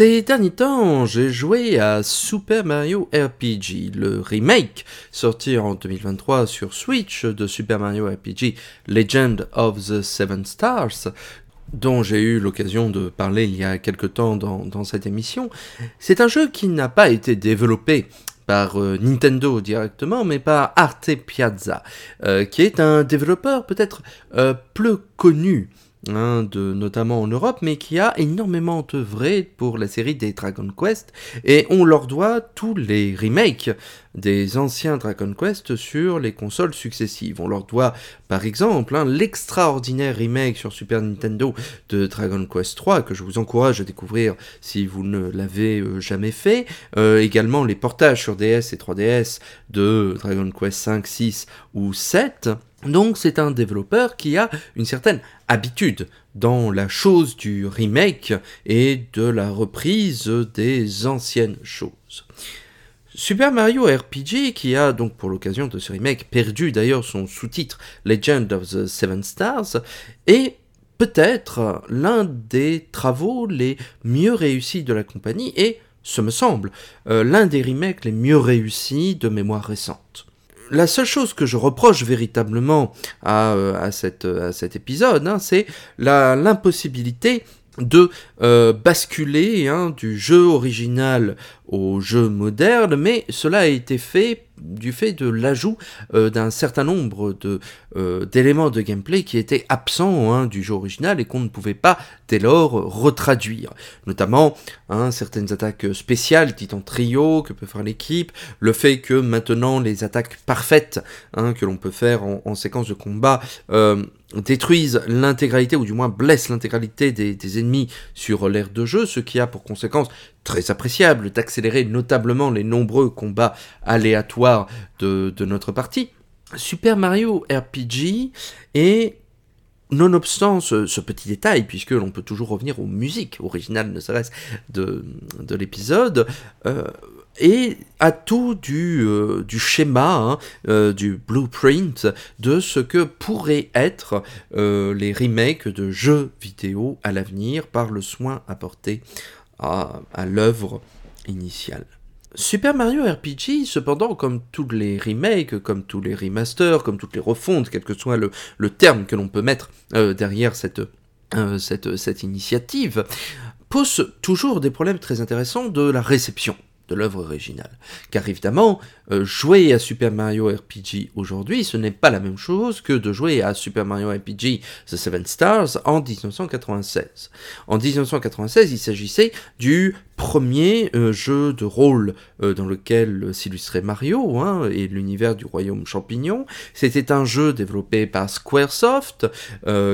Ces derniers temps, j'ai joué à Super Mario RPG, le remake sorti en 2023 sur Switch de Super Mario RPG Legend of the Seven Stars, dont j'ai eu l'occasion de parler il y a quelque temps dans, cette émission. C'est un jeu qui n'a pas été développé par euh, Nintendo directement, mais par Arte Piazza, euh, qui est un développeur peut-être euh, plus connu Hein, notamment en Europe, mais qui a énormément œuvré pour la série des Dragon Quest, et on leur doit tous les remakes des anciens Dragon Quest sur les consoles successives. On leur doit par exemple hein, l'extraordinaire remake sur Super Nintendo de Dragon Quest 3 que je vous encourage à découvrir si vous ne l'avez euh, jamais fait. Euh, également les portages sur DS et 3DS de Dragon Quest 5, 6 ou 7. Donc c'est un développeur qui a une certaine habitude dans la chose du remake et de la reprise des anciennes choses. Super Mario RPG, qui a donc pour l'occasion de ce remake perdu d'ailleurs son sous-titre Legend of the Seven Stars, est peut-être l'un des travaux les mieux réussis de la compagnie et, ce me semble, euh, l'un des remakes les mieux réussis de mémoire récente la seule chose que je reproche véritablement à, euh, cet épisode, hein, c'est l'impossibilité de euh, basculer hein, du jeu original au jeu moderne, mais cela a été fait du fait de l'ajout euh, d'un certain nombre de euh, d'éléments de gameplay qui étaient absents hein, du jeu original et qu'on ne pouvait pas dès lors retraduire. Notamment hein, certaines attaques spéciales dites en trio que peut faire l'équipe, le fait que maintenant les attaques parfaites hein, que l'on peut faire en, séquence de combat euh, détruisent l'intégralité ou du moins blessent l'intégralité des, des ennemis sur l'aire de jeu, ce qui a pour conséquence très appréciable d'accélérer notablement les nombreux combats aléatoires de, notre partie. Super Mario RPG est Nonobstant ce, petit détail, puisque l'on peut toujours revenir aux musiques originales, ne serait-ce de, de l'épisode, euh, et à tout du, euh, schéma, hein, euh, du blueprint de ce que pourraient être les remakes de jeux vidéo à l'avenir par le soin apporté à, l'œuvre initiale. Super Mario RPG, cependant, comme tous les remakes, comme tous les remasters, comme toutes les refontes, quel que soit le, terme que l'on peut mettre euh, derrière euh, cette initiative, pose toujours des problèmes très intéressants de la réception de l'œuvre originale. Car évidemment, euh, jouer à Super Mario RPG aujourd'hui, ce n'est pas la même chose que de jouer à Super Mario RPG The Seven Stars en 1996. En 1996, il s'agissait du premier euh, jeu de rôle euh, dans lequel s'illustrait Mario hein, et l'univers du royaume champignon. C'était un jeu développé par Squaresoft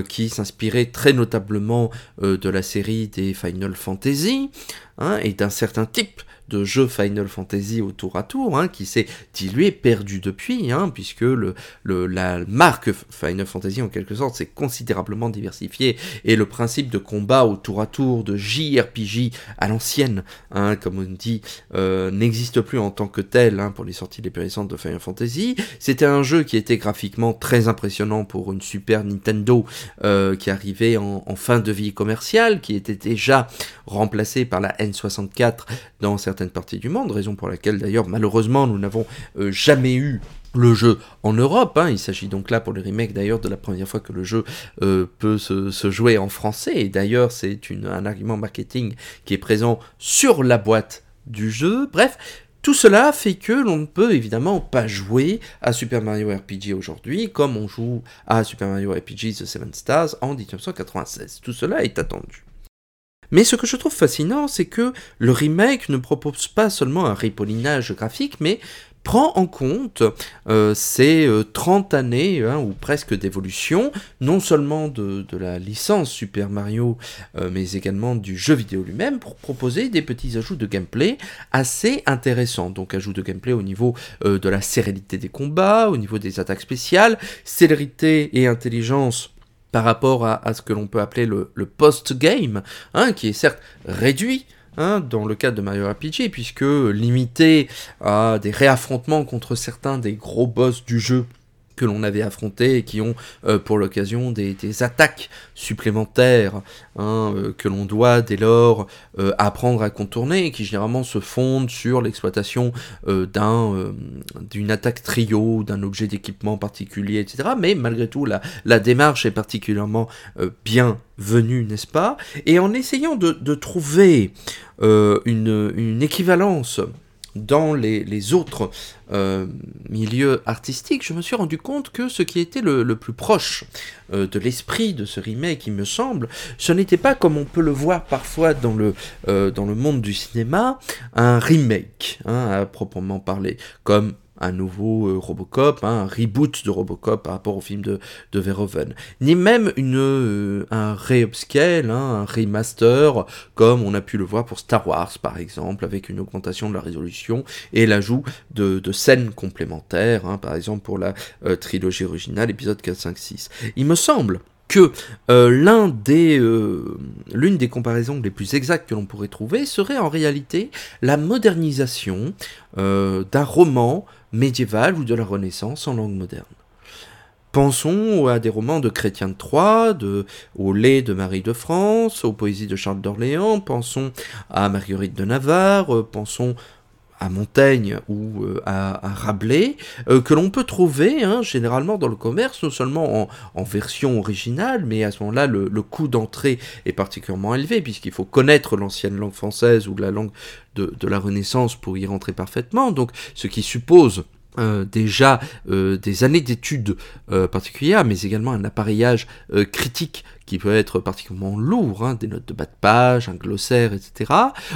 qui s'inspirait très notablement de la série des Final Fantasy hein, et d'un certain type de jeux Final Fantasy au tour à tour, hein, qui s'est dilué, perdu depuis, hein, puisque le, le, la marque Final Fantasy en quelque sorte s'est considérablement diversifiée, et le principe de combat au tour à tour, de JRPG à l'ancienne, hein, comme on dit, euh, n'existe plus en tant que tel hein, pour les sorties les plus récentes de Final Fantasy. C'était un jeu qui était graphiquement très impressionnant pour une Super Nintendo euh, qui arrivait en, en fin de vie commerciale, qui était déjà remplacée par la N64 dans certains certaines parties du monde, raison pour laquelle d'ailleurs malheureusement nous n'avons euh, jamais eu le jeu en Europe. Hein. Il s'agit donc là pour le remake d'ailleurs de la première fois que le jeu euh, peut se, jouer en français. Et d'ailleurs c'est un argument marketing qui est présent sur la boîte du jeu. Bref, tout cela fait que l'on ne peut évidemment pas jouer à Super Mario RPG aujourd'hui comme on joue à Super Mario RPG The Seven Stars en 1996. Tout cela est attendu. Mais ce que je trouve fascinant, c'est que le remake ne propose pas seulement un ripollinage graphique, mais prend en compte ces 30 années, hein, ou presque d'évolution, non seulement de, la licence Super Mario, mais également du jeu vidéo lui-même, pour proposer des petits ajouts de gameplay assez intéressants. Donc ajouts de gameplay au niveau de la sérénité des combats, au niveau des attaques spéciales, célérité et intelligence par rapport à, ce que l'on peut appeler le, post-game, hein, qui est certes réduit, hein, dans le cadre de Mario RPG, puisque limité à des réaffrontements contre certains des gros boss du jeu que l'on avait affrontés et qui ont euh, pour l'occasion des, attaques supplémentaires hein, euh, que l'on doit dès lors euh, apprendre à contourner et qui généralement se fondent sur l'exploitation d'un d'une attaque trio, d'un objet d'équipement particulier, etc. Mais malgré tout, la, démarche est particulièrement bienvenue, n'est-ce pas? Et en essayant de, trouver une équivalence dans les, autres euh, milieux artistiques, je me suis rendu compte que ce qui était le, plus proche euh, de l'esprit de ce remake, il me semble, ce n'était pas comme on peut le voir parfois dans le, euh, monde du cinéma, un remake, hein, à proprement parler, comme un nouveau euh, Robocop, hein, un reboot de Robocop par rapport au film de, de Verhoeven, ni même une, euh, un re-upscale, hein, un remaster, comme on a pu le voir pour Star Wars par exemple, avec une augmentation de la résolution et l'ajout de, de, scènes complémentaires, hein, par exemple pour la euh, trilogie originale, épisode 4, 5, 6. Il me semble que l'un des, l'une des comparaisons les plus exactes que l'on pourrait trouver serait en réalité la modernisation d'un roman médiévale ou de la Renaissance en langue moderne. Pensons à des romans de Chrétien de Troyes, de, au lait de Marie de France, aux poésies de Charles d'Orléans, pensons à Marguerite de Navarre, pensons à Montaigne ou euh, à, Rabelais, euh, que l'on peut trouver hein, généralement dans le commerce, non seulement en, version originale, mais à ce moment-là, le, coût d'entrée est particulièrement élevé, puisqu'il faut connaître l'ancienne langue française ou la langue de, la Renaissance pour y rentrer parfaitement, donc ce qui suppose euh, déjà des années d'études particulières, mais également un appareillage critique qui peut être particulièrement lourd, hein, des notes de bas de page, un glossaire, etc.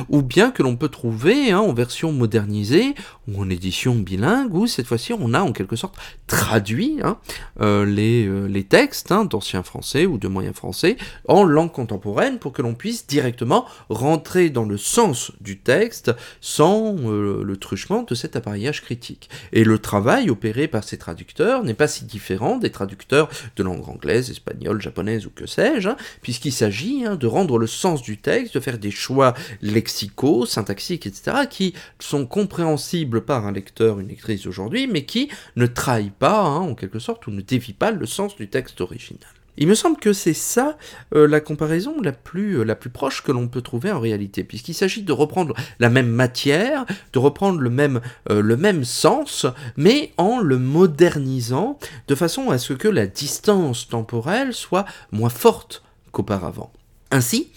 Ou bien que l'on peut trouver hein, en version modernisée ou en édition bilingue, où cette fois-ci on a en quelque sorte traduit hein, euh, les, euh, les, textes d'anciens français ou de moyens français en langue contemporaine pour que l'on puisse directement rentrer dans le sens du texte sans euh, le truchement de cet appareillage critique. Et le travail opéré par ces traducteurs n'est pas si différent des traducteurs de langue anglaise, espagnole, japonaise ou que sais Hein, puisqu'il s'agit hein, de rendre le sens du texte, de faire des choix lexicaux, syntaxiques, etc., qui sont compréhensibles par un lecteur, une lectrice aujourd'hui, mais qui ne trahit pas, hein, en quelque sorte, ou ne dévie pas le sens du texte original. Il me semble que c'est ça euh, la comparaison la plus, euh, la plus proche que l'on peut trouver en réalité, puisqu'il s'agit de reprendre la même matière, de reprendre le même, euh, sens, mais en le modernisant de façon à ce que la distance temporelle soit moins forte qu'auparavant. Ainsi,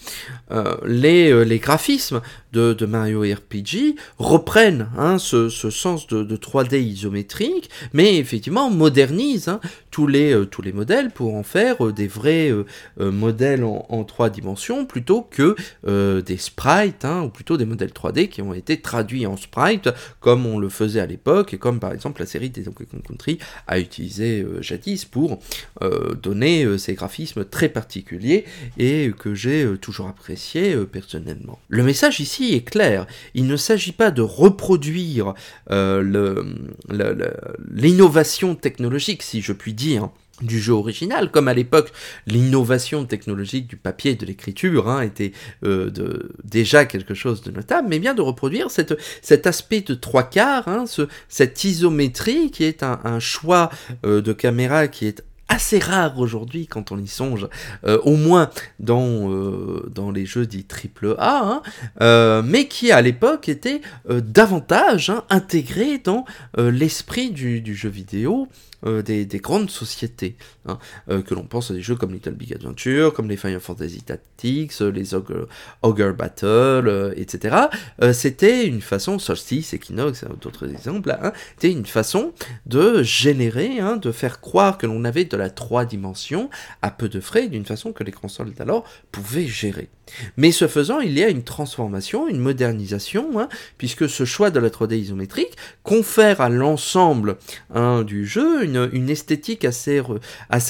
les, graphismes de, Mario RPG reprennent hein, ce, sens de, 3D isométrique, mais effectivement modernisent hein, tous, les, euh, tous les modèles pour en faire euh, des vrais euh, modèles en, 3 dimensions plutôt que des sprites, hein, ou plutôt des modèles 3D qui ont été traduits en sprite comme on le faisait à l'époque et comme par exemple la série des Donkey Kong Country a utilisé jadis pour donner ces graphismes très particuliers et que j'ai toujours apprécié personnellement. Le message ici est clair. Il ne s'agit pas de reproduire euh, l'innovation technologique, si je puis dire, du jeu original, comme à l'époque l'innovation technologique du papier et de l'écriture hein, était euh, déjà quelque chose de notable, mais bien de reproduire cet aspect de trois quarts, hein, cette isométrie qui est un, choix euh, de caméra qui est assez rare aujourd'hui quand on y songe, euh, au moins dans, euh, dans les jeux dits triple A, hein, euh, mais qui à l'époque était davantage hein, intégré dans l'esprit du, jeu vidéo des, grandes sociétés. Hein, que l'on pense à des jeux comme Little Big Adventure, comme les Final Fantasy Tactics, les Ogre, Battle, etc. c'était une façon, Solstice, Equinox, d'autres exemples, hein, c'était une façon de générer, hein, de faire croire que l'on avait de la 3 dimensions à peu de frais, d'une façon que les consoles d'alors pouvaient gérer. Mais ce faisant, il y a une transformation, une modernisation, hein, puisque ce choix de la 3D isométrique confère à l'ensemble hein, du jeu une, esthétique assez,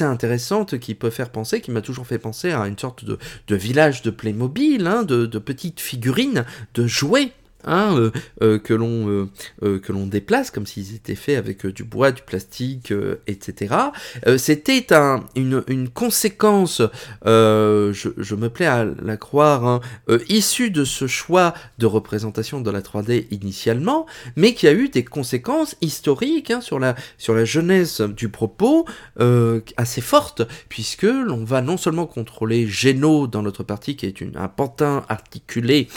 intéressante qui peut faire penser, qui m'a toujours fait penser à une sorte de, village de Playmobil, hein, de petites figurines, de jouets Hein, euh, euh, que l'on euh, que l'on déplace comme s'ils étaient faits avec du bois, du plastique, etc. C'était un, une, une, conséquence, je, me plais à la croire, hein, issue de ce choix de représentation de la 3D initialement, mais qui a eu des conséquences historiques hein, sur la sur la jeunesse du propos assez fortes, puisque l'on va non seulement contrôler Géno dans notre partie, qui est une, un pantin articulé,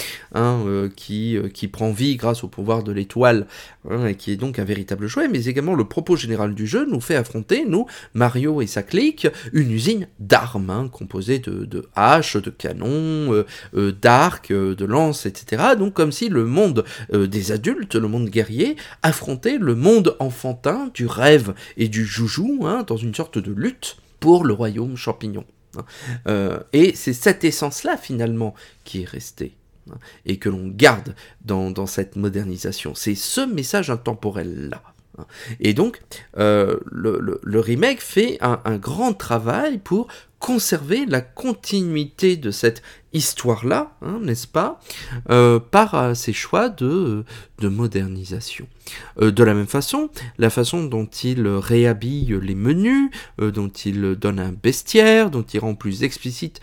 qui qui prend vie grâce au pouvoir de l'étoile, hein, et qui est donc un véritable jouet, mais également le propos général du jeu nous fait affronter, nous, Mario et sa clique, une usine d'armes, hein, composée de, haches, de canons, euh, euh, d'arcs, euh, de lances, etc. Donc comme si le monde des adultes, le monde guerrier, affrontait le monde enfantin du rêve et du joujou, hein, dans une sorte de lutte pour le royaume champignon. et c'est cette essence-là finalement qui est restée et que l'on garde dans, cette modernisation. C'est ce message intemporel-là. Et donc, euh, le, remake fait un, grand travail pour conserver la continuité de cette histoire-là, hein, n'est-ce pas, euh, par euh, ses choix de, de modernisation. Euh, de la même façon, la façon dont il réhabille les menus, dont il donne un bestiaire, dont il rend plus explicite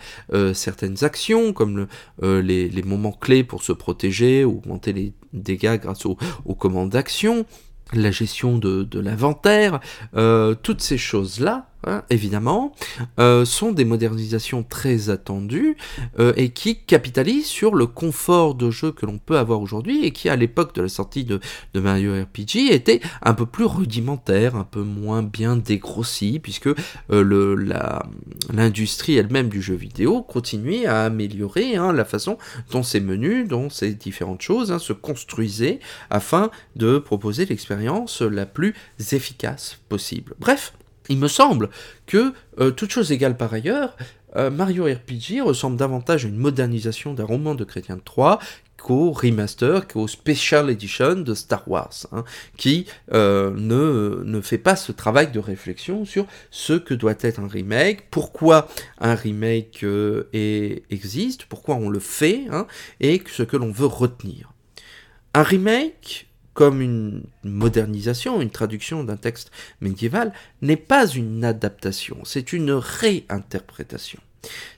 certaines actions, comme le, les, moments clés pour se protéger, augmenter les dégâts grâce aux, commandes d'action, la gestion de, de l'inventaire, toutes ces choses-là, Hein, évidemment, euh, sont des modernisations très attendues euh, et qui capitalisent sur le confort de jeu que l'on peut avoir aujourd'hui et qui, à l'époque de la sortie de, Mario RPG, était un peu plus rudimentaire, un peu moins bien dégrossi, puisque euh, l'industrie elle-même du jeu vidéo continuait à améliorer hein, la façon dont ces menus, dont ces différentes choses hein, se construisaient afin de proposer l'expérience la plus efficace possible. Bref, il me semble que, euh, toute chose égale par ailleurs, euh, Mario RPG ressemble davantage à une modernisation d'un roman de Chrétien de 3 qu'au remaster, qu'au Special Edition de Star Wars, hein, qui euh, ne, ne fait pas ce travail de réflexion sur ce que doit être un remake, pourquoi un remake existe, pourquoi on le fait, hein, et ce que l'on veut retenir. Un remake, comme une modernisation, une traduction d'un texte médiéval, n'est pas une adaptation, c'est une réinterprétation.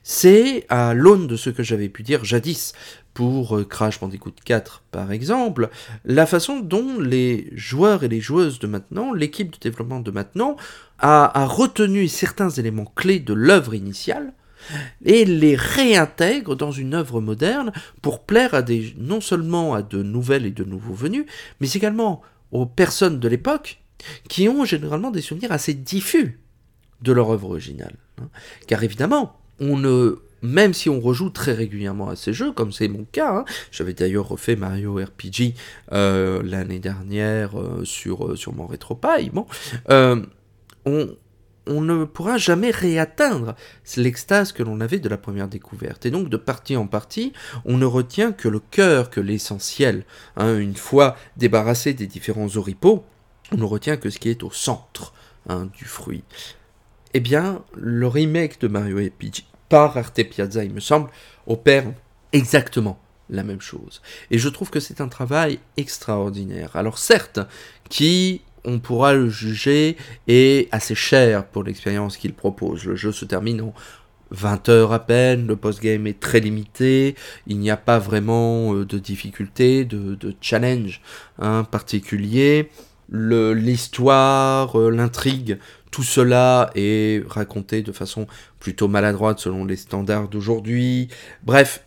C'est, à l'aune de ce que j'avais pu dire jadis pour euh, Crash Bandicoot 4 par exemple, la façon dont les joueurs et les joueuses de maintenant, l'équipe de développement de maintenant, a, a retenu certains éléments clés de l'œuvre initiale, et les réintègre dans une œuvre moderne pour plaire à des, non seulement à de nouvelles et de nouveaux venus, mais également aux personnes de l'époque qui ont généralement des souvenirs assez diffus de leur œuvre originale. Hein. Car évidemment, on ne, même si on rejoue très régulièrement à ces jeux, comme c'est mon cas, hein, j'avais d'ailleurs refait Mario RPG euh, l'année dernière euh, sur, euh, sur mon RetroPie, bon, on, on ne pourra jamais réatteindre l'extase que l'on avait de la première découverte. Et donc de partie en partie, on ne retient que le cœur, que l'essentiel. Hein. une fois débarrassé des différents oripeaux, on ne retient que ce qui est au centre hein, du fruit. Eh bien, le remake de Mario RPG par Arte Piazza, il me semble, opère exactement la même chose. Et je trouve que c'est un travail extraordinaire. Alors certes, qui on pourra le juger est assez cher pour l'expérience qu'il propose. Le jeu se termine en 20 heures à peine, le post-game est très limité, il n'y a pas vraiment euh, de difficulté, de, challenge hein, particulier. L'histoire, euh, l'intrigue, tout cela est raconté de façon plutôt maladroite selon les standards d'aujourd'hui. Bref,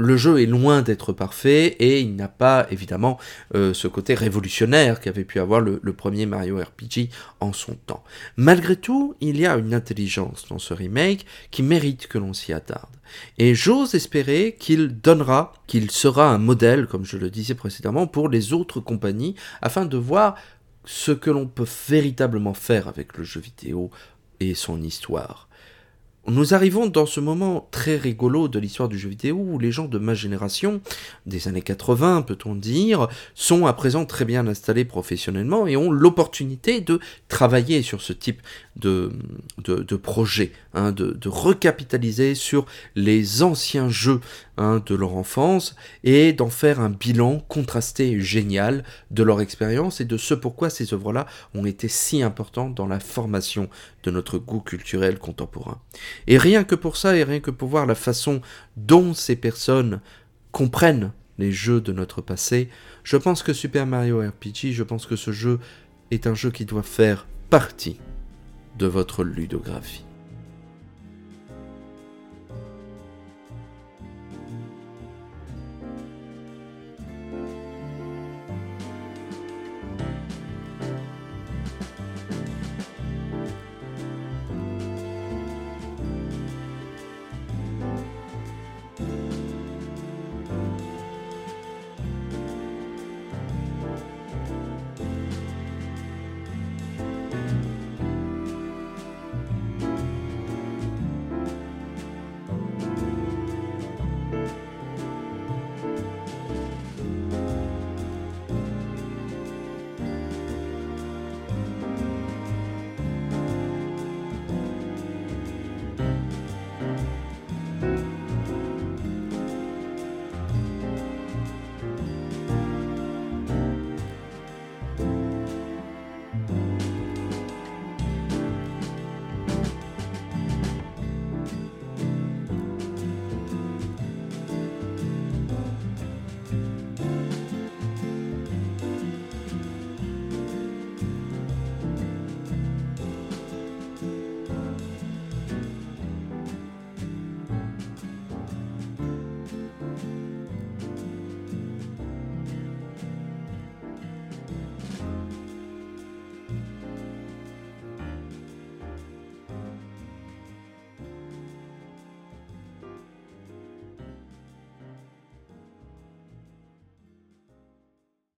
le jeu est loin d'être parfait et il n'a pas évidemment euh, ce côté révolutionnaire qu'avait pu avoir le, premier Mario RPG en son temps. Malgré tout, il y a une intelligence dans ce remake qui mérite que l'on s'y attarde. Et j'ose espérer qu'il donnera, qu'il sera un modèle, comme je le disais précédemment, pour les autres compagnies, afin de voir ce que l'on peut véritablement faire avec le jeu vidéo et son histoire. Nous arrivons dans ce moment très rigolo de l'histoire du jeu vidéo où les gens de ma génération, des années 80 peut-on dire, sont à présent très bien installés professionnellement et ont l'opportunité de travailler sur ce type de, projet, hein, de, recapitaliser sur les anciens jeux hein, de leur enfance et d'en faire un bilan contrasté génial de leur expérience et de ce pourquoi ces œuvres-là ont été si importantes dans la formation de notre goût culturel contemporain. Et rien que pour ça et rien que pour voir la façon dont ces personnes comprennent les jeux de notre passé, je pense que Super Mario RPG, je pense que ce jeu est un jeu qui doit faire partie de votre ludographie.